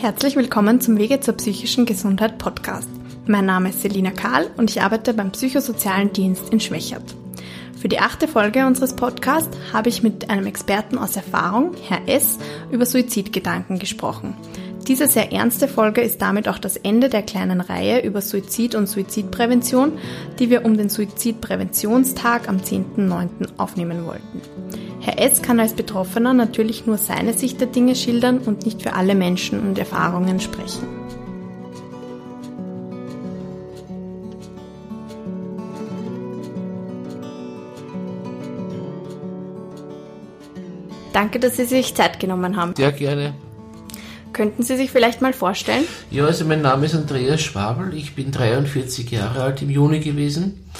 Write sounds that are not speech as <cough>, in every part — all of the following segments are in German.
Herzlich willkommen zum Wege zur psychischen Gesundheit Podcast. Mein Name ist Selina Kahl und ich arbeite beim Psychosozialen Dienst in Schwächert. Für die achte Folge unseres Podcasts habe ich mit einem Experten aus Erfahrung, Herr S., über Suizidgedanken gesprochen. Diese sehr ernste Folge ist damit auch das Ende der kleinen Reihe über Suizid und Suizidprävention, die wir um den Suizidpräventionstag am 10.9. aufnehmen wollten. Herr S. kann als Betroffener natürlich nur seine Sicht der Dinge schildern und nicht für alle Menschen und Erfahrungen sprechen. Danke, dass Sie sich Zeit genommen haben. Sehr gerne. Könnten Sie sich vielleicht mal vorstellen? Ja, also mein Name ist Andreas Schwabel. Ich bin 43 Jahre alt im Juni gewesen.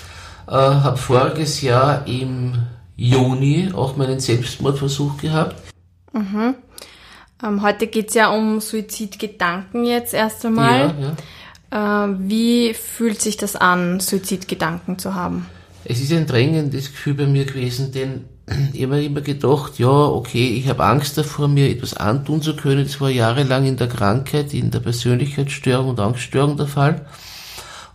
Äh, habe voriges Jahr im Juni auch meinen Selbstmordversuch gehabt. Mhm. Ähm, heute geht es ja um Suizidgedanken jetzt erst einmal. Ja, ja. Äh, wie fühlt sich das an, Suizidgedanken zu haben? Es ist ein drängendes Gefühl bei mir gewesen, denn ich habe immer gedacht, ja, okay, ich habe Angst davor, mir etwas antun zu können. Das war jahrelang in der Krankheit, in der Persönlichkeitsstörung und Angststörung der Fall.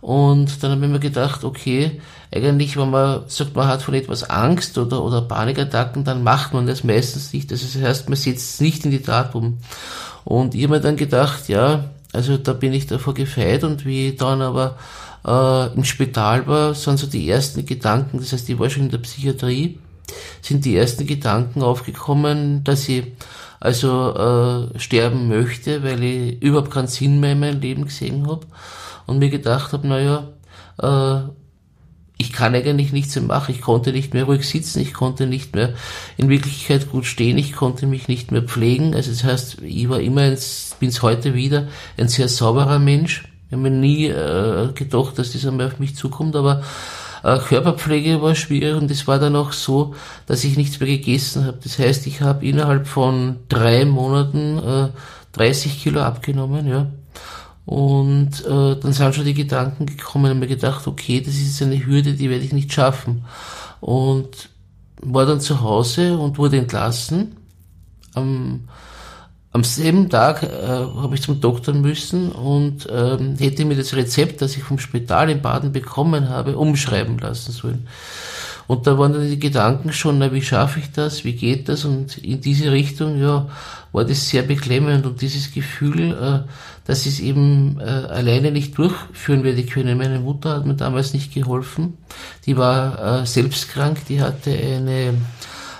Und dann habe ich mir gedacht, okay, eigentlich, wenn man sagt, man hat von etwas Angst oder, oder Panikattacken, dann macht man das meistens nicht. Also das heißt, man setzt es nicht in die Tat um. Und ich habe mir dann gedacht, ja, also da bin ich davor gefeit und wie ich dann aber äh, im Spital war, sind so die ersten Gedanken, das heißt, ich war schon in der Psychiatrie, sind die ersten Gedanken aufgekommen, dass ich also äh, sterben möchte, weil ich überhaupt keinen Sinn mehr in meinem Leben gesehen habe und mir gedacht habe, naja, äh, ich kann eigentlich nichts mehr machen, ich konnte nicht mehr ruhig sitzen, ich konnte nicht mehr in Wirklichkeit gut stehen, ich konnte mich nicht mehr pflegen. Also das heißt, ich war immer, bin es heute wieder, ein sehr sauberer Mensch. Ich habe mir nie äh, gedacht, dass das einmal auf mich zukommt, aber äh, Körperpflege war schwierig und es war dann auch so, dass ich nichts mehr gegessen habe. Das heißt, ich habe innerhalb von drei Monaten äh, 30 Kilo abgenommen, ja. Und äh, dann sind schon die Gedanken gekommen und mir gedacht, okay, das ist eine Hürde, die werde ich nicht schaffen. Und war dann zu Hause und wurde entlassen. Am, am selben Tag äh, habe ich zum Doktor müssen und ähm, hätte mir das Rezept, das ich vom Spital in Baden bekommen habe, umschreiben lassen sollen. Und da waren dann die Gedanken schon, na, wie schaffe ich das, wie geht das? Und in diese Richtung, ja, war das sehr beklemmend und dieses Gefühl, äh, dass ich es eben äh, alleine nicht durchführen werde können. Meine Mutter hat mir damals nicht geholfen. Die war äh, selbst krank, die hatte eine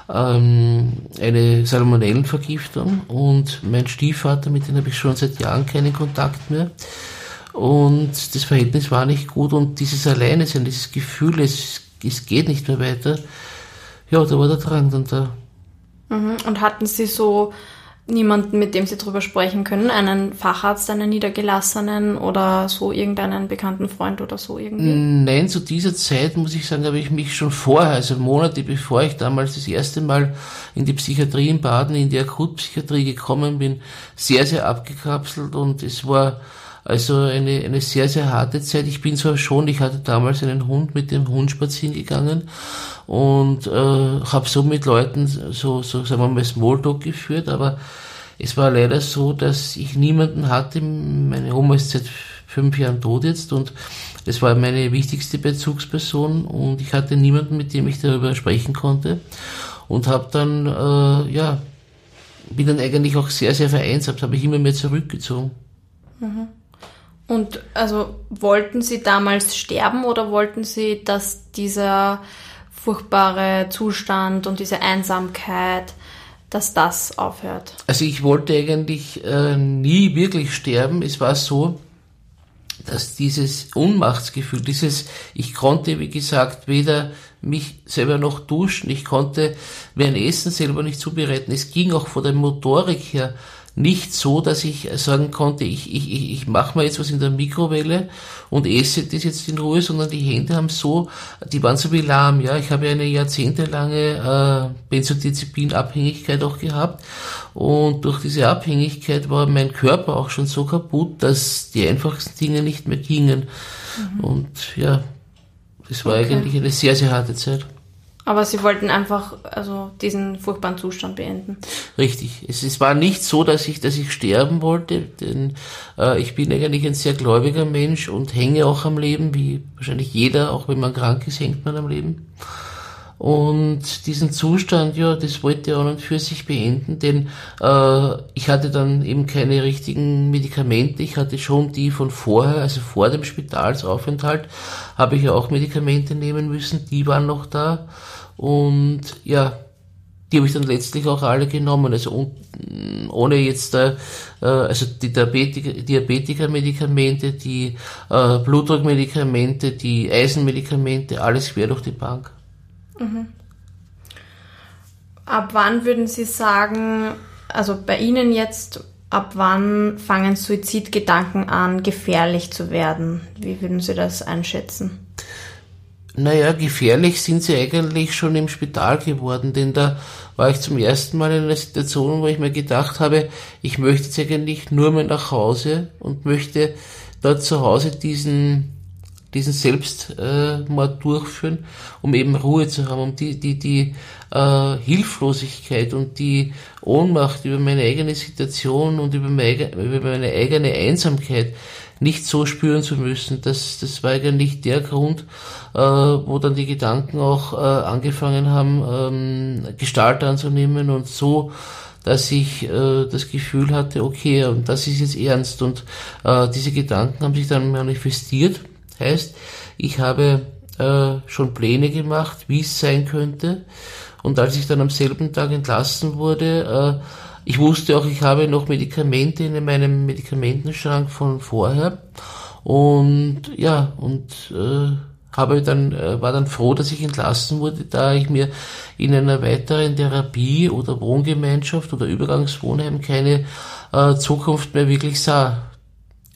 ähm, eine Salmonellenvergiftung und mein Stiefvater, mit dem habe ich schon seit Jahren keinen Kontakt mehr. Und das Verhältnis war nicht gut und dieses Alleine sein, dieses Gefühl, es es geht nicht mehr weiter. Ja, da war der Drang dann da. Und hatten Sie so niemanden, mit dem Sie drüber sprechen können? Einen Facharzt, einen Niedergelassenen oder so irgendeinen bekannten Freund oder so irgendwie? Nein, zu dieser Zeit muss ich sagen, habe ich mich schon vorher, also Monate bevor ich damals das erste Mal in die Psychiatrie in Baden, in die Akutpsychiatrie gekommen bin, sehr, sehr abgekapselt und es war also eine, eine sehr, sehr harte Zeit. Ich bin zwar schon, ich hatte damals einen Hund mit dem Hund spazieren gegangen und äh, habe so mit Leuten so, so sagen wir mal Smalltalk geführt, aber es war leider so, dass ich niemanden hatte. Meine Oma ist seit fünf Jahren tot jetzt und das war meine wichtigste Bezugsperson und ich hatte niemanden, mit dem ich darüber sprechen konnte und habe dann, äh, ja, bin dann eigentlich auch sehr, sehr vereinsamt, habe ich immer mehr zurückgezogen. Mhm. Und also wollten Sie damals sterben oder wollten Sie, dass dieser furchtbare Zustand und diese Einsamkeit, dass das aufhört? Also ich wollte eigentlich äh, nie wirklich sterben. Es war so, dass dieses Unmachtsgefühl, dieses, ich konnte, wie gesagt, weder mich selber noch duschen, ich konnte mein Essen selber nicht zubereiten. Es ging auch von der Motorik her nicht so, dass ich sagen konnte, ich, ich, ich, ich mache mal jetzt was in der Mikrowelle und esse das jetzt in Ruhe, sondern die Hände haben so, die waren so wie lahm, ja. Ich habe eine jahrzehntelange äh, Benzodiazepinabhängigkeit auch gehabt und durch diese Abhängigkeit war mein Körper auch schon so kaputt, dass die einfachsten Dinge nicht mehr gingen. Mhm. Und ja, das war okay. eigentlich eine sehr, sehr harte Zeit. Aber Sie wollten einfach also diesen furchtbaren Zustand beenden. Richtig. Es, es war nicht so, dass ich, dass ich sterben wollte, denn äh, ich bin eigentlich ein sehr gläubiger Mensch und hänge auch am Leben, wie wahrscheinlich jeder, auch wenn man krank ist, hängt man am Leben. Und diesen Zustand, ja, das wollte er an und für sich beenden, denn äh, ich hatte dann eben keine richtigen Medikamente. Ich hatte schon die von vorher, also vor dem Spitalsaufenthalt, habe ich ja auch Medikamente nehmen müssen. Die waren noch da. Und ja, die habe ich dann letztlich auch alle genommen. Also ohne jetzt äh, also die Diabetiker, Diabetiker-Medikamente, die äh, Blutdruckmedikamente, die Eisenmedikamente, alles quer durch die Bank. Mhm. Ab wann würden Sie sagen, also bei Ihnen jetzt, ab wann fangen Suizidgedanken an, gefährlich zu werden? Wie würden Sie das einschätzen? Naja, gefährlich sind sie eigentlich schon im Spital geworden, denn da war ich zum ersten Mal in einer Situation, wo ich mir gedacht habe, ich möchte jetzt eigentlich nur mehr nach Hause und möchte dort zu Hause diesen diesen Selbstmord äh, durchführen, um eben Ruhe zu haben, um die, die, die äh, Hilflosigkeit und die Ohnmacht über meine eigene Situation und über meine, über meine eigene Einsamkeit nicht so spüren zu müssen. Das, das war eigentlich der Grund, äh, wo dann die Gedanken auch äh, angefangen haben, ähm, Gestalt anzunehmen und so dass ich äh, das Gefühl hatte, okay, und das ist jetzt ernst. Und äh, diese Gedanken haben sich dann manifestiert Heißt, ich habe äh, schon Pläne gemacht, wie es sein könnte. Und als ich dann am selben Tag entlassen wurde, äh, ich wusste auch, ich habe noch Medikamente in meinem Medikamentenschrank von vorher. Und ja, und äh, habe dann, äh, war dann froh, dass ich entlassen wurde, da ich mir in einer weiteren Therapie oder Wohngemeinschaft oder Übergangswohnheim keine äh, Zukunft mehr wirklich sah.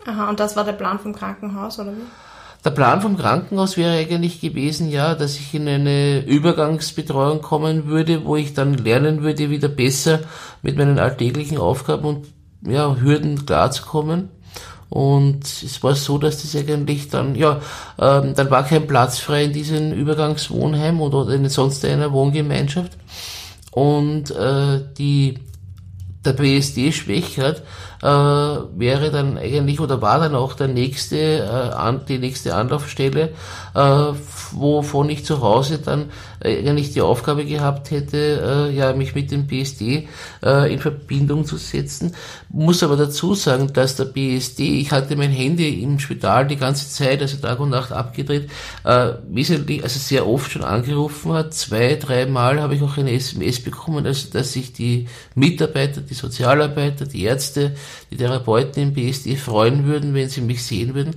Aha, und das war der Plan vom Krankenhaus, oder wie? Der Plan vom Krankenhaus wäre eigentlich gewesen, ja, dass ich in eine Übergangsbetreuung kommen würde, wo ich dann lernen würde, wieder besser mit meinen alltäglichen Aufgaben und ja, Hürden klarzukommen. Und es war so, dass das eigentlich dann, ja, ähm, dann war kein Platz frei in diesem Übergangswohnheim oder in sonst einer Wohngemeinschaft. Und äh, die der BSD schwächert, äh, wäre dann eigentlich oder war dann auch der nächste, äh, an, die nächste Anlaufstelle, äh, wovon ich zu Hause dann eigentlich die Aufgabe gehabt hätte, äh, ja, mich mit dem BSD äh, in Verbindung zu setzen. Muss aber dazu sagen, dass der BSD, ich hatte mein Handy im Spital die ganze Zeit, also Tag und Nacht abgedreht, äh, wesentlich, also sehr oft schon angerufen hat. Zwei, dreimal habe ich auch eine SMS bekommen, also dass sich die Mitarbeiter, die Sozialarbeiter, die Ärzte, die Therapeuten im BSD freuen würden, wenn sie mich sehen würden.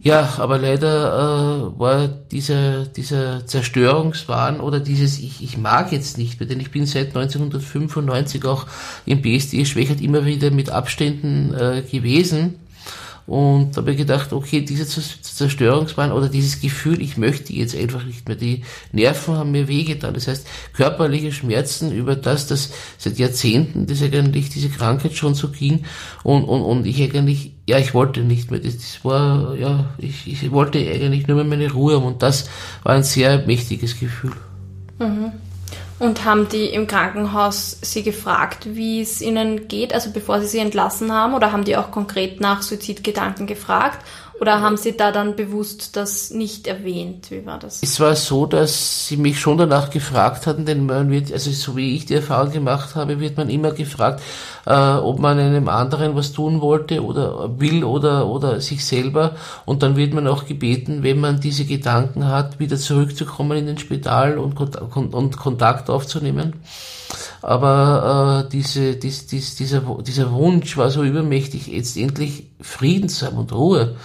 Ja, aber leider äh, war dieser, dieser Zerstörungswahn oder dieses ich, ich mag jetzt nicht mehr, denn ich bin seit 1995 auch im BSD Schwächert immer wieder mit Abständen äh, gewesen und habe gedacht, okay, dieser Zerstörungswahn oder dieses Gefühl, ich möchte jetzt einfach nicht mehr. Die Nerven haben mir wehgetan. Das heißt, körperliche Schmerzen über das, dass seit Jahrzehnten das eigentlich diese Krankheit schon so ging und, und, und ich eigentlich, ja, ich wollte nicht mehr. Das, das war, ja, ich, ich wollte eigentlich nur mehr meine Ruhe haben und das war ein sehr mächtiges Gefühl. Mhm. Und haben die im Krankenhaus Sie gefragt, wie es Ihnen geht, also bevor Sie Sie entlassen haben? Oder haben die auch konkret nach Suizidgedanken gefragt? Oder haben Sie da dann bewusst das nicht erwähnt? Wie war das? Es war so, dass Sie mich schon danach gefragt hatten, denn man wird, also so wie ich die Erfahrung gemacht habe, wird man immer gefragt, äh, ob man einem anderen was tun wollte oder will oder, oder sich selber. Und dann wird man auch gebeten, wenn man diese Gedanken hat, wieder zurückzukommen in den Spital und, und Kontakt aufzunehmen. Aber äh, diese, dies, dies, dieser, dieser Wunsch war so übermächtig, jetzt endlich Frieden zu haben und Ruhe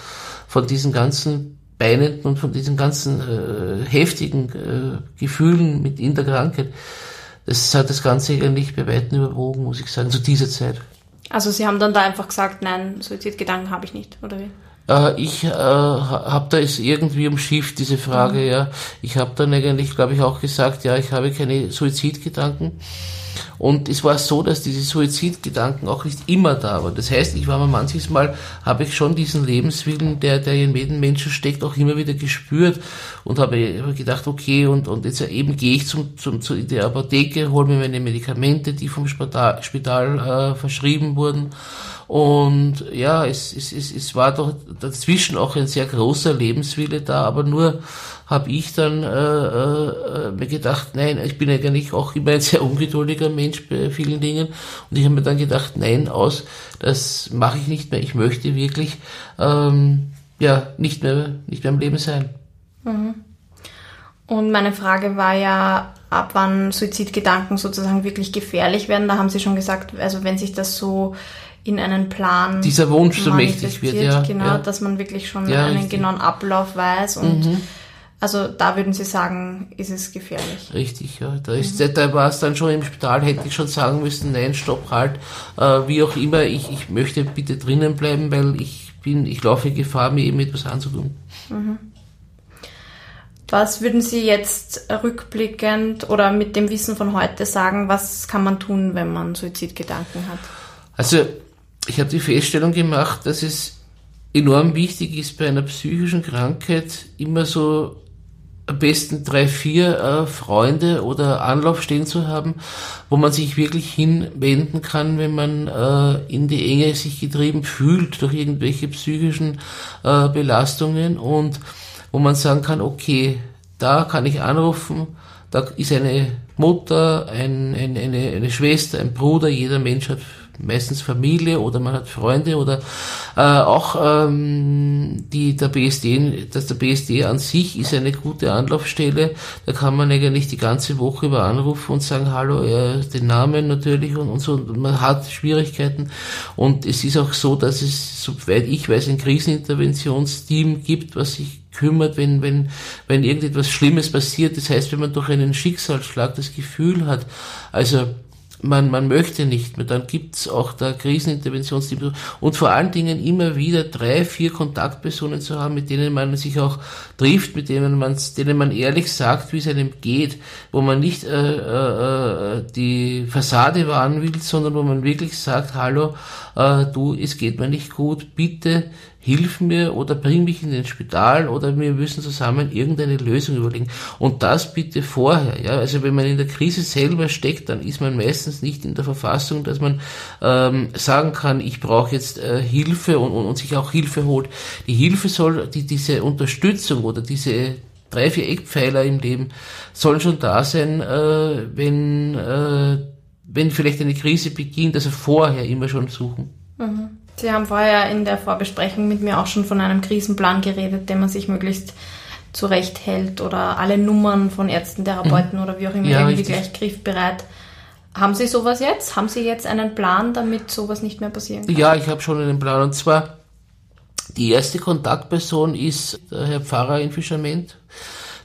von diesen ganzen beinenden und von diesen ganzen äh, heftigen äh, Gefühlen mit in der Krankheit. Das hat das Ganze eigentlich bei Weitem überwogen, muss ich sagen, zu dieser Zeit. Also Sie haben dann da einfach gesagt, nein, Suizidgedanken habe ich nicht, oder wie? Äh, ich äh, habe da ist irgendwie umschifft diese Frage, mhm. ja. Ich habe dann eigentlich, glaube ich, auch gesagt, ja, ich habe keine Suizidgedanken. Und es war so, dass diese Suizidgedanken auch nicht immer da waren. Das heißt, ich war mir manches Mal, habe ich schon diesen Lebenswillen, der, der in jedem Menschen steckt, auch immer wieder gespürt und habe gedacht, okay, und, und jetzt eben gehe ich zum, zum, zu der Apotheke, hole mir meine Medikamente, die vom Spital, Spital äh, verschrieben wurden. Und ja, es, es, es, es war doch dazwischen auch ein sehr großer Lebenswille da, aber nur habe ich dann äh, äh, mir gedacht, nein, ich bin eigentlich auch immer ein sehr ungeduldiger Mensch bei vielen Dingen. Und ich habe mir dann gedacht, nein, aus, das mache ich nicht mehr. Ich möchte wirklich ähm, ja nicht mehr, nicht mehr im Leben sein. Mhm. Und meine Frage war ja, ab wann Suizidgedanken sozusagen wirklich gefährlich werden. Da haben Sie schon gesagt, also wenn sich das so in einen Plan dieser Wunsch so mächtig wird, ja, genau, ja. dass man wirklich schon ja, einen richtig. genauen Ablauf weiß und mhm. Also da würden Sie sagen, ist es gefährlich. Richtig, ja. Da, ist, mhm. da war es dann schon im Spital, hätte ich schon sagen müssen, nein, stopp, halt, äh, wie auch immer, ich, ich möchte bitte drinnen bleiben, weil ich bin, ich laufe Gefahr, mir eben etwas anzutun. Mhm. Was würden Sie jetzt rückblickend oder mit dem Wissen von heute sagen, was kann man tun, wenn man Suizidgedanken hat? Also, ich habe die Feststellung gemacht, dass es enorm wichtig ist, bei einer psychischen Krankheit immer so am besten drei, vier äh, Freunde oder Anlaufstellen zu haben, wo man sich wirklich hinwenden kann, wenn man äh, in die Enge sich getrieben fühlt durch irgendwelche psychischen äh, Belastungen und wo man sagen kann, okay, da kann ich anrufen, da ist eine Mutter, ein, ein, eine, eine Schwester, ein Bruder, jeder Mensch hat meistens Familie oder man hat Freunde oder äh, auch ähm, die der BSD, dass der BSD an sich ist eine gute Anlaufstelle. Da kann man eigentlich die ganze Woche über anrufen und sagen, hallo, äh, den Namen natürlich und, und so. Man hat Schwierigkeiten und es ist auch so, dass es, soweit ich weiß, ein Kriseninterventionsteam gibt, was sich kümmert, wenn, wenn, wenn irgendetwas Schlimmes passiert. Das heißt, wenn man durch einen Schicksalsschlag das Gefühl hat, also man, man möchte nicht mehr, dann gibt's auch da Kriseninterventionsteam und vor allen Dingen immer wieder drei, vier Kontaktpersonen zu haben, mit denen man sich auch trifft, mit denen man, denen man ehrlich sagt, wie es einem geht, wo man nicht äh, äh, äh die Fassade wahren will, sondern wo man wirklich sagt, hallo, äh, du, es geht mir nicht gut, bitte hilf mir oder bring mich in den Spital oder wir müssen zusammen irgendeine Lösung überlegen. Und das bitte vorher. Ja? Also wenn man in der Krise selber steckt, dann ist man meistens nicht in der Verfassung, dass man ähm, sagen kann, ich brauche jetzt äh, Hilfe und, und, und sich auch Hilfe holt. Die Hilfe soll, die, diese Unterstützung oder diese drei, vier Eckpfeiler im Leben sollen schon da sein, äh, wenn, äh, wenn vielleicht eine Krise beginnt, also vorher immer schon suchen. Mhm. Sie haben vorher in der Vorbesprechung mit mir auch schon von einem Krisenplan geredet, den man sich möglichst zurechthält oder alle Nummern von Ärzten, Therapeuten mhm. oder wie auch immer ja, irgendwie richtig. gleich griffbereit. Haben Sie sowas jetzt? Haben Sie jetzt einen Plan, damit sowas nicht mehr passieren kann? Ja, ich habe schon einen Plan. Und zwar, die erste Kontaktperson ist der Herr Pfarrer in Fischerment,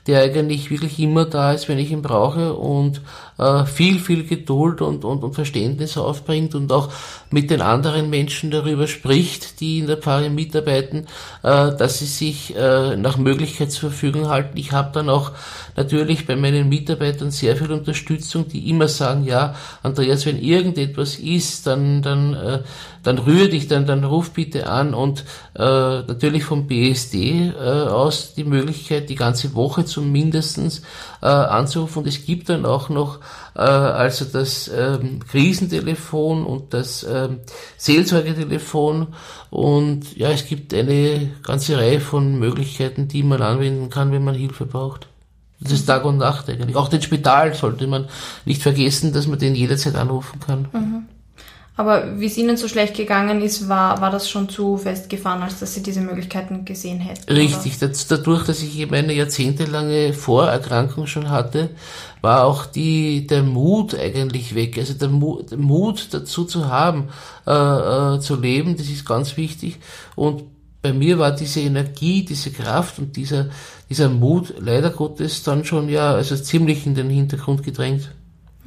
der eigentlich wirklich immer da ist, wenn ich ihn brauche und äh, viel, viel Geduld und, und, und Verständnis aufbringt und auch mit den anderen Menschen darüber spricht, die in der Pfarre mitarbeiten, äh, dass sie sich äh, nach Möglichkeit zur Verfügung halten. Ich habe dann auch natürlich bei meinen Mitarbeitern sehr viel Unterstützung, die immer sagen, ja, Andreas, wenn irgendetwas ist, dann, dann, äh, dann rühr dich, dann, dann ruf bitte an und äh, natürlich vom BSD äh, aus die Möglichkeit, die ganze Woche zumindestens äh, anzurufen. Und es gibt dann auch noch äh, also das ähm, Krisentelefon und das ähm, Seelsorgetelefon. Und ja, es gibt eine ganze Reihe von Möglichkeiten, die man anwenden kann, wenn man Hilfe braucht. Das ist Tag und Nacht eigentlich. Auch den Spital sollte man nicht vergessen, dass man den jederzeit anrufen kann. Mhm. Aber wie es Ihnen so schlecht gegangen ist, war, war das schon zu festgefahren, als dass Sie diese Möglichkeiten gesehen hätten? Richtig. Das, dadurch, dass ich eben eine jahrzehntelange Vorerkrankung schon hatte, war auch die, der Mut eigentlich weg. Also der Mut, der Mut dazu zu haben, äh, äh, zu leben, das ist ganz wichtig. Und bei mir war diese Energie, diese Kraft und dieser, dieser Mut leider Gottes dann schon ja, also ziemlich in den Hintergrund gedrängt.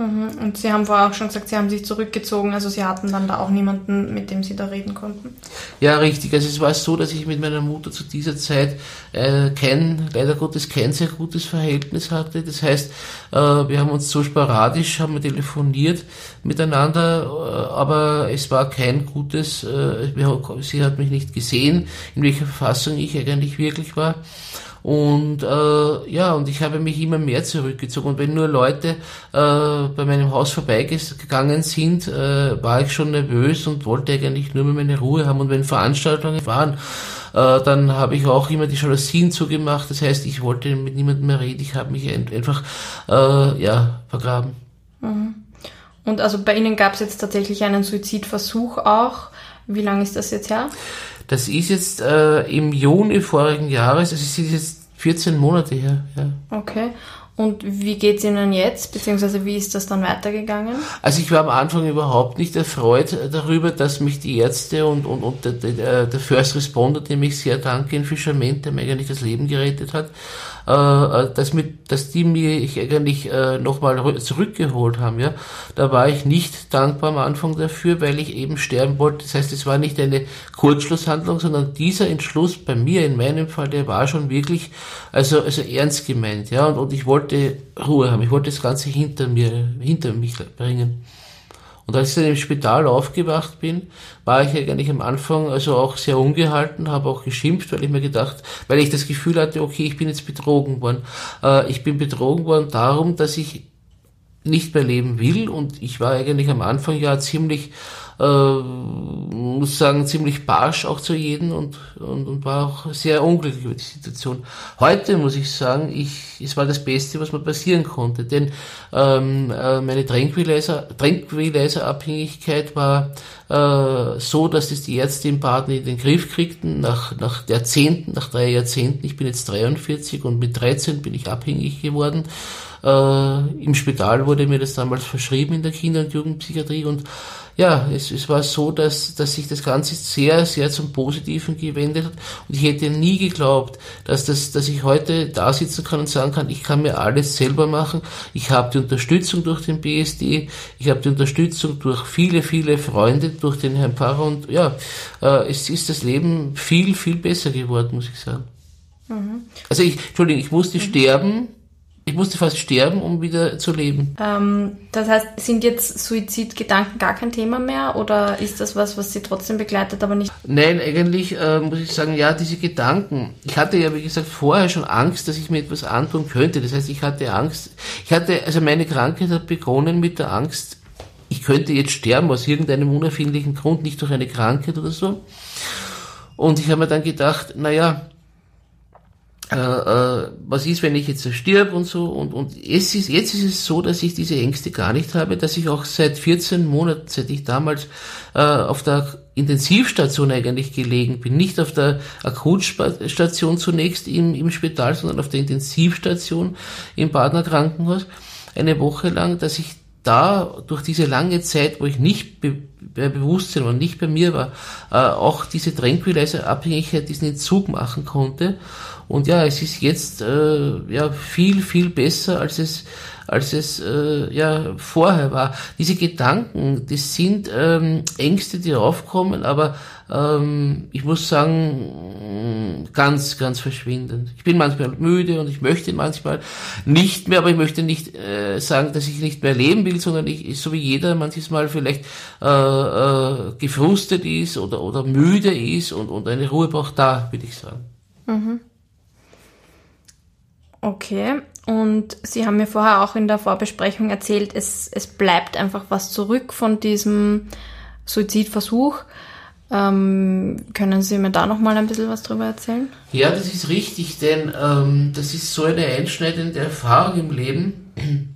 Mhm. Und Sie haben vorher auch schon gesagt, Sie haben sich zurückgezogen, also Sie hatten dann da auch niemanden, mit dem Sie da reden konnten. Ja, richtig. Also es war so, dass ich mit meiner Mutter zu dieser Zeit äh, kein, leider Gottes, kein sehr gutes Verhältnis hatte. Das heißt, äh, wir haben uns so sporadisch, haben wir telefoniert miteinander, äh, aber es war kein gutes, äh, sie hat mich nicht gesehen, in welcher Verfassung ich eigentlich wirklich war. Und äh, ja, und ich habe mich immer mehr zurückgezogen. Und wenn nur Leute äh, bei meinem Haus vorbeigegangen sind, äh, war ich schon nervös und wollte eigentlich nur mehr meine Ruhe haben. Und wenn Veranstaltungen waren, äh, dann habe ich auch immer die Jalousien zugemacht. Das heißt, ich wollte mit niemandem mehr reden. Ich habe mich einfach äh, ja vergraben. Mhm. Und also bei Ihnen gab es jetzt tatsächlich einen Suizidversuch auch. Wie lange ist das jetzt her? Das ist jetzt äh, im Juni vorigen Jahres, also es ist jetzt 14 Monate her. Ja. Okay. Und wie geht's Ihnen jetzt, beziehungsweise wie ist das dann weitergegangen? Also ich war am Anfang überhaupt nicht erfreut darüber, dass mich die Ärzte und, und, und der, der, der First Responder, dem ich sehr danke in Fischerment, der mir eigentlich das Leben gerettet hat, äh, äh, dass, mit, dass die mir ich eigentlich äh, nochmal zurückgeholt haben. Ja, Da war ich nicht dankbar am Anfang dafür, weil ich eben sterben wollte. Das heißt, es war nicht eine Kurzschlusshandlung, sondern dieser Entschluss bei mir, in meinem Fall, der war schon wirklich also, also ernst gemeint. Ja, und, und ich wollte Ruhe haben. Ich wollte das Ganze hinter mir, hinter mich bringen. Und als ich dann im Spital aufgewacht bin, war ich eigentlich am Anfang also auch sehr ungehalten, habe auch geschimpft, weil ich mir gedacht, weil ich das Gefühl hatte, okay, ich bin jetzt betrogen worden. Äh, ich bin betrogen worden darum, dass ich nicht mehr leben will und ich war eigentlich am Anfang ja ziemlich äh, muss sagen, ziemlich barsch auch zu jedem und, und, und war auch sehr unglücklich über die Situation. Heute muss ich sagen, ich, es war das Beste, was mir passieren konnte, denn ähm, äh, meine Tranquilizer, Tranquilizer-Abhängigkeit war äh, so, dass es die Ärzte im Baden in den Griff kriegten, nach, nach Jahrzehnten, nach drei Jahrzehnten, ich bin jetzt 43 und mit 13 bin ich abhängig geworden. Äh, Im Spital wurde mir das damals verschrieben in der Kinder- und Jugendpsychiatrie und ja, es, es war so, dass, dass sich das Ganze sehr, sehr zum Positiven gewendet hat. Und ich hätte nie geglaubt, dass, das, dass ich heute da sitzen kann und sagen kann, ich kann mir alles selber machen. Ich habe die Unterstützung durch den BSD, ich habe die Unterstützung durch viele, viele Freunde, durch den Herrn Pfarrer und ja, äh, es ist das Leben viel, viel besser geworden, muss ich sagen. Mhm. Also ich, Entschuldigung, ich musste mhm. sterben, ich musste fast sterben, um wieder zu leben. Ähm, das heißt, sind jetzt Suizidgedanken gar kein Thema mehr oder ist das was, was Sie trotzdem begleitet, aber nicht? Nein, eigentlich äh, muss ich sagen, ja, diese Gedanken. Ich hatte ja, wie gesagt, vorher schon Angst, dass ich mir etwas antun könnte. Das heißt, ich hatte Angst. Ich hatte, also meine Krankheit hat begonnen mit der Angst, ich könnte jetzt sterben aus irgendeinem unerfindlichen Grund, nicht durch eine Krankheit oder so. Und ich habe mir dann gedacht, naja, äh, äh, was ist, wenn ich jetzt stirb und so. Und, und es ist, jetzt ist es so, dass ich diese Ängste gar nicht habe, dass ich auch seit 14 Monaten, seit ich damals äh, auf der Intensivstation eigentlich gelegen bin, nicht auf der Akutstation zunächst im, im Spital, sondern auf der Intensivstation im Badener Krankenhaus, eine Woche lang, dass ich da durch diese lange Zeit, wo ich nicht be bei Bewusstsein war, nicht bei mir war, äh, auch diese Tranquilizer-Abhängigkeit, diesen Entzug machen konnte und ja, es ist jetzt äh, ja viel, viel besser, als es, als es äh, ja vorher war. Diese Gedanken, das sind ähm, Ängste, die aufkommen, aber ähm, ich muss sagen, ganz, ganz verschwindend. Ich bin manchmal müde und ich möchte manchmal nicht mehr, aber ich möchte nicht äh, sagen, dass ich nicht mehr leben will, sondern ich, so wie jeder manches Mal vielleicht äh, äh, gefrustet ist oder, oder müde ist und, und eine Ruhe braucht, da würde ich sagen. Mhm. Okay, und Sie haben mir vorher auch in der Vorbesprechung erzählt, es, es bleibt einfach was zurück von diesem Suizidversuch. Ähm, können Sie mir da nochmal ein bisschen was drüber erzählen? Ja, das ist richtig, denn ähm, das ist so eine einschneidende Erfahrung im Leben, <clears throat>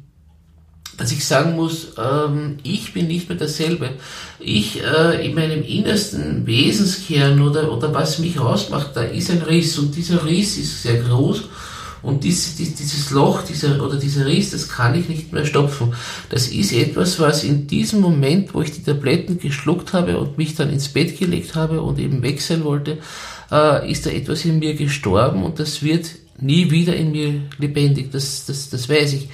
dass ich sagen muss, ähm, ich bin nicht mehr dasselbe. Ich äh, in meinem innersten Wesenskern oder, oder was mich ausmacht, da ist ein Riss und dieser Riss ist sehr groß und dies, dies, dieses Loch dieser, oder dieser Riss, das kann ich nicht mehr stopfen. Das ist etwas, was in diesem Moment, wo ich die Tabletten geschluckt habe und mich dann ins Bett gelegt habe und eben weg sein wollte, äh, ist da etwas in mir gestorben und das wird nie wieder in mir lebendig, das, das, das weiß ich.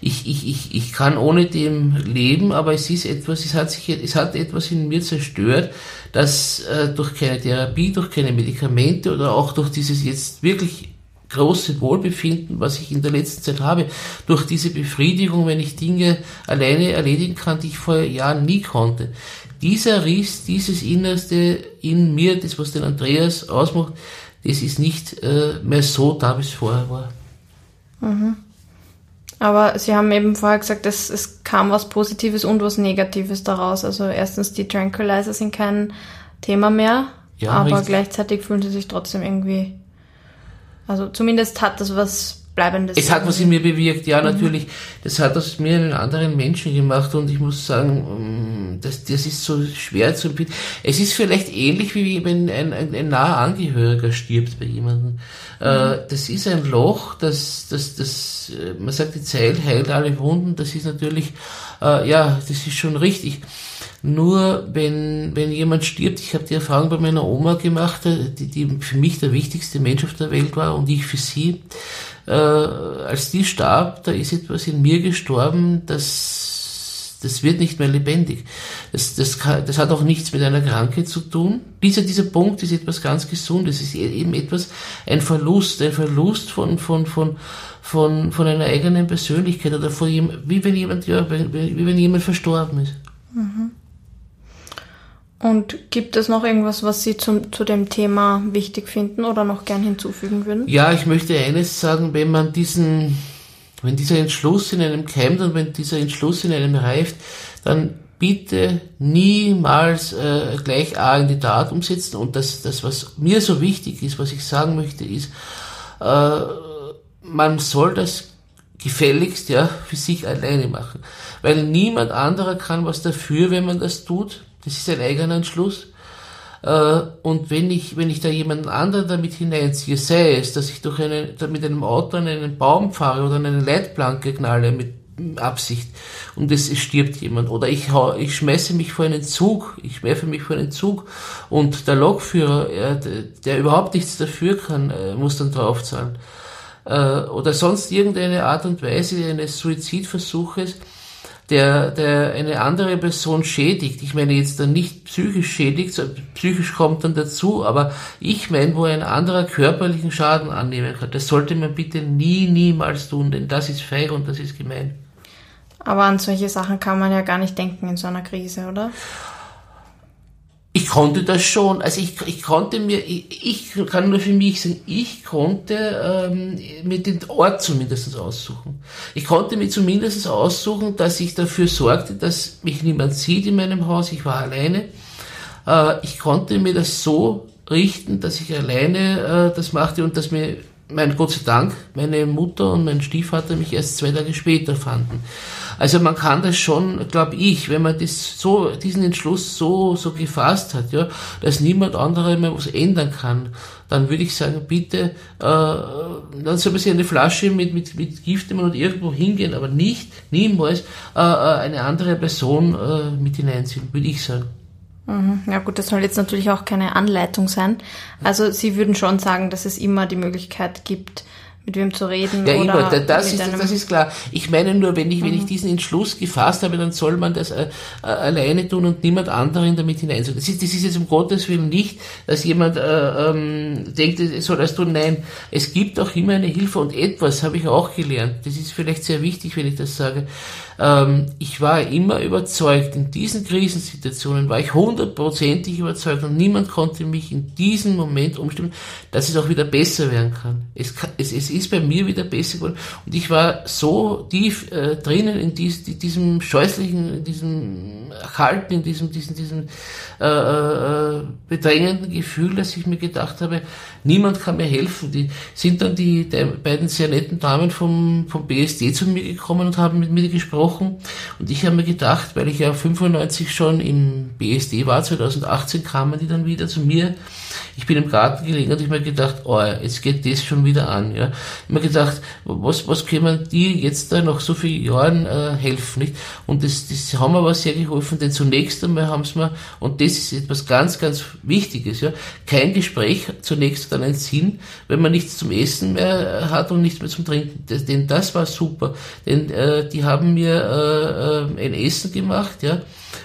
Ich, ich, ich, ich kann ohne dem leben, aber es ist etwas, es hat sich, es hat etwas in mir zerstört, das äh, durch keine Therapie, durch keine Medikamente oder auch durch dieses jetzt wirklich große Wohlbefinden, was ich in der letzten Zeit habe, durch diese Befriedigung, wenn ich Dinge alleine erledigen kann, die ich vor Jahren nie konnte. Dieser Riss, dieses Innerste in mir, das was den Andreas ausmacht, das ist nicht äh, mehr so da, wie es vorher war. Mhm. Aber Sie haben eben vorher gesagt, es, es kam was Positives und was Negatives daraus. Also erstens, die Tranquilizer sind kein Thema mehr, ja, aber richtig. gleichzeitig fühlen Sie sich trotzdem irgendwie also zumindest hat das was Bleibendes. Es hat was in mir bewirkt, ja, mhm. natürlich. Das hat aus mir einen anderen Menschen gemacht und ich muss sagen, mm, das, das ist so schwer zu empfinden. Es ist vielleicht ähnlich, wie wenn ein, ein, ein naher Angehöriger stirbt bei jemandem. Äh, mhm. das ist ein Loch, das, das, das, äh, man sagt, die Zeit heilt alle Wunden, das ist natürlich, äh, ja, das ist schon richtig. Nur wenn, wenn jemand stirbt, ich habe die Erfahrung bei meiner Oma gemacht, äh, die, die für mich der wichtigste Mensch auf der Welt war und ich für sie, äh, als die starb, da ist etwas in mir gestorben, das, das wird nicht mehr lebendig. Das, das, kann, das hat auch nichts mit einer Krankheit zu tun. Dieser, dieser Punkt ist etwas ganz Gesundes. Es ist eben etwas, ein Verlust, ein Verlust von, von, von, von, von einer eigenen Persönlichkeit oder von jemand, wie wenn jemand, ja, wie wenn jemand verstorben ist. Mhm. Und gibt es noch irgendwas, was Sie zum, zu dem Thema wichtig finden oder noch gern hinzufügen würden? Ja, ich möchte eines sagen, wenn man diesen, wenn dieser Entschluss in einem keimt und wenn dieser Entschluss in einem reift, dann bitte niemals äh, gleich A in die Tat umsetzen. Und das, das, was mir so wichtig ist, was ich sagen möchte, ist, äh, man soll das gefälligst ja für sich alleine machen. Weil niemand anderer kann was dafür, wenn man das tut. Das ist ein eigener Entschluss. Äh, und wenn ich, wenn ich da jemanden anderen damit hineinziehe, sei es, dass ich durch einen, mit einem Auto an einen Baum fahre oder an eine Leitplanke knalle mit Absicht und es, es stirbt jemand oder ich, hau, ich schmeiße mich vor einen Zug, ich werfe mich vor einen Zug und der Lokführer, der, der überhaupt nichts dafür kann, äh, muss dann draufzahlen. Äh, oder sonst irgendeine Art und Weise eines Suizidversuches, der, der eine andere Person schädigt. Ich meine jetzt dann nicht psychisch schädigt, psychisch kommt dann dazu, aber ich meine, wo ein anderer körperlichen Schaden annehmen kann. Das sollte man bitte nie, niemals tun, denn das ist feig und das ist gemein. Aber an solche Sachen kann man ja gar nicht denken in so einer Krise, oder? Ich konnte das schon. Also ich, ich konnte mir, ich, ich kann nur für mich sagen, ich konnte ähm, mir den Ort zumindest aussuchen. Ich konnte mir zumindest aussuchen, dass ich dafür sorgte, dass mich niemand sieht in meinem Haus. Ich war alleine. Äh, ich konnte mir das so richten, dass ich alleine äh, das machte und dass mir, mein Gott sei Dank, meine Mutter und mein Stiefvater mich erst zwei Tage später fanden. Also man kann das schon, glaube ich, wenn man das so, diesen Entschluss so, so gefasst hat, ja, dass niemand anderer mehr was ändern kann, dann würde ich sagen, bitte, äh, dann soll man sich eine Flasche mit, mit, mit Gift nehmen und irgendwo hingehen, aber nicht, niemals äh, äh, eine andere Person äh, mit hineinziehen, würde ich sagen. Mhm. Ja gut, das soll jetzt natürlich auch keine Anleitung sein. Also Sie würden schon sagen, dass es immer die Möglichkeit gibt, mit wem zu reden. Ja, immer, das, ist, das ist klar. Ich meine nur, wenn ich, mhm. wenn ich mhm. diesen Entschluss gefasst habe, dann soll man das äh, äh, alleine tun und niemand anderen damit hineinziehen. Das ist, das ist jetzt um Gottes Willen nicht, dass jemand äh, ähm, denkt, es soll das tun. Nein, es gibt auch immer eine Hilfe und etwas habe ich auch gelernt. Das ist vielleicht sehr wichtig, wenn ich das sage. Ähm, ich war immer überzeugt, in diesen Krisensituationen war ich hundertprozentig überzeugt und niemand konnte mich in diesem Moment umstimmen, dass es auch wieder besser werden kann. Es, es, es ist bei mir wieder besser geworden und ich war so tief äh, drinnen in dies, diesem scheußlichen, in diesem Halten, in diesem, diesem, diesem äh, äh, bedrängenden Gefühl, dass ich mir gedacht habe, niemand kann mir helfen. Die sind dann die, die beiden sehr netten Damen vom, vom BSD zu mir gekommen und haben mit mir gesprochen und ich habe mir gedacht, weil ich ja 95 schon im BSD war, 2018 kamen die dann wieder zu mir. Ich bin im Garten gelegen und ich habe mir gedacht, oh, jetzt geht das schon wieder an. Ja. Ich mir gedacht, was, was können die jetzt da nach so vielen Jahren äh, helfen? Nicht? Und das, das haben aber sehr geholfen denn zunächst einmal haben sie mir, und das ist etwas ganz, ganz Wichtiges, ja, kein Gespräch zunächst dann einen Sinn, wenn man nichts zum Essen mehr hat und nichts mehr zum Trinken. Das, denn das war super, denn äh, die haben mir äh, äh ein Essen gemacht, ja,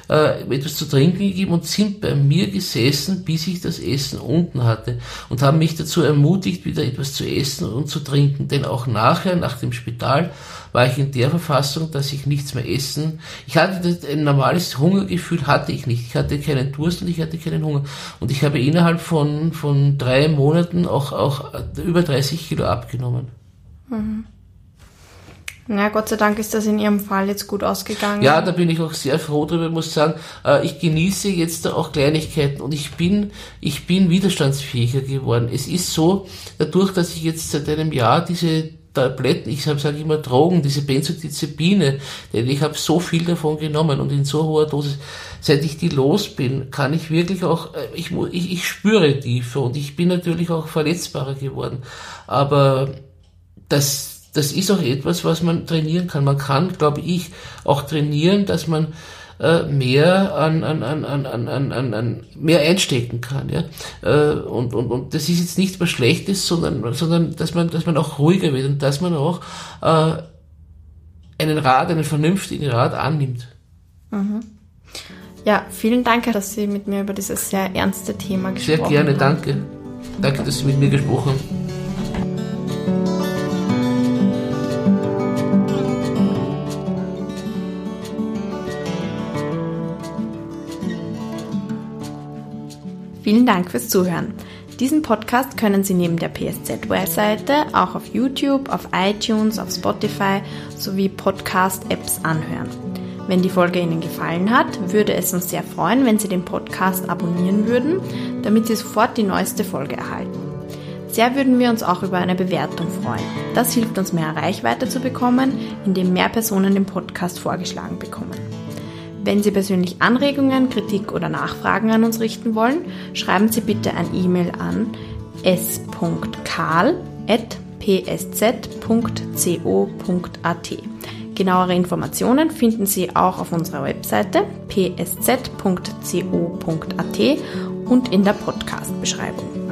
äh, etwas zu trinken gegeben und sind bei mir gesessen, bis ich das Essen unten hatte und haben mich dazu ermutigt, wieder etwas zu essen und zu trinken. Denn auch nachher, nach dem Spital, war ich in der Verfassung, dass ich nichts mehr essen. Ich hatte ein normales Hungergefühl, hatte ich nicht. Ich hatte keinen Durst und ich hatte keinen Hunger. Und ich habe innerhalb von, von drei Monaten auch, auch über 30 Kilo abgenommen. Mhm. Na, Gott sei Dank ist das in Ihrem Fall jetzt gut ausgegangen. Ja, da bin ich auch sehr froh drüber, muss sagen, äh, ich genieße jetzt auch Kleinigkeiten und ich bin, ich bin widerstandsfähiger geworden. Es ist so, dadurch, dass ich jetzt seit einem Jahr diese Tabletten, ich sage immer Drogen, diese Benzodiazepine, denn ich habe so viel davon genommen und in so hoher Dosis. Seit ich die los bin, kann ich wirklich auch, äh, ich, ich, ich spüre tiefer und ich bin natürlich auch verletzbarer geworden. Aber das, das ist auch etwas, was man trainieren kann. Man kann, glaube ich, auch trainieren, dass man äh, mehr an, an, an, an, an, an, an mehr einstecken kann. Ja? Äh, und, und, und das ist jetzt nicht was Schlechtes, sondern, sondern dass man, dass man auch ruhiger wird und dass man auch äh, einen Rat, einen vernünftigen Rat annimmt. Mhm. Ja, vielen Dank, dass Sie mit mir über dieses sehr ernste Thema gesprochen haben. Sehr gerne, haben. danke. Danke, dass Sie mit mir gesprochen haben. Vielen Dank fürs Zuhören. Diesen Podcast können Sie neben der PSZ-Webseite auch auf YouTube, auf iTunes, auf Spotify sowie Podcast-Apps anhören. Wenn die Folge Ihnen gefallen hat, würde es uns sehr freuen, wenn Sie den Podcast abonnieren würden, damit Sie sofort die neueste Folge erhalten. Sehr würden wir uns auch über eine Bewertung freuen. Das hilft uns mehr Reichweite zu bekommen, indem mehr Personen den Podcast vorgeschlagen bekommen. Wenn Sie persönlich Anregungen, Kritik oder Nachfragen an uns richten wollen, schreiben Sie bitte ein E-Mail an s.karl.psz.co.at. Genauere Informationen finden Sie auch auf unserer Webseite psz.co.at und in der Podcast-Beschreibung.